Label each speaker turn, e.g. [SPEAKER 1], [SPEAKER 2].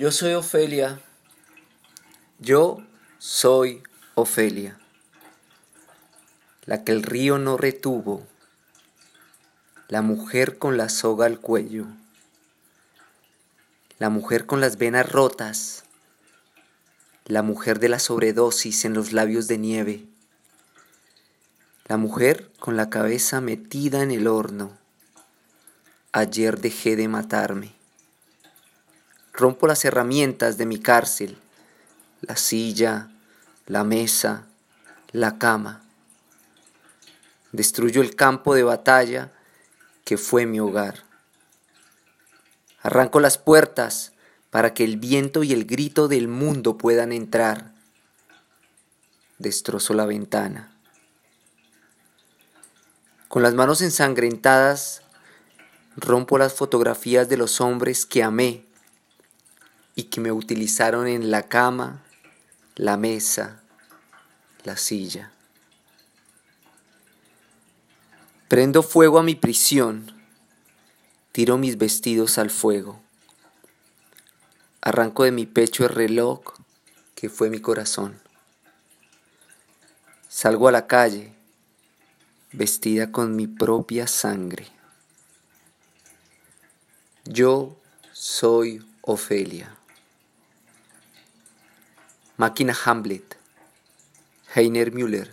[SPEAKER 1] Yo soy Ofelia. Yo soy Ofelia. La que el río no retuvo. La mujer con la soga al cuello. La mujer con las venas rotas. La mujer de la sobredosis en los labios de nieve. La mujer con la cabeza metida en el horno. Ayer dejé de matarme. Rompo las herramientas de mi cárcel, la silla, la mesa, la cama. Destruyo el campo de batalla que fue mi hogar. Arranco las puertas para que el viento y el grito del mundo puedan entrar. Destrozo la ventana. Con las manos ensangrentadas, rompo las fotografías de los hombres que amé y que me utilizaron en la cama, la mesa, la silla. Prendo fuego a mi prisión, tiro mis vestidos al fuego, arranco de mi pecho el reloj que fue mi corazón. Salgo a la calle, vestida con mi propia sangre. Yo soy Ofelia. Máquina Hamlet, Heiner Müller.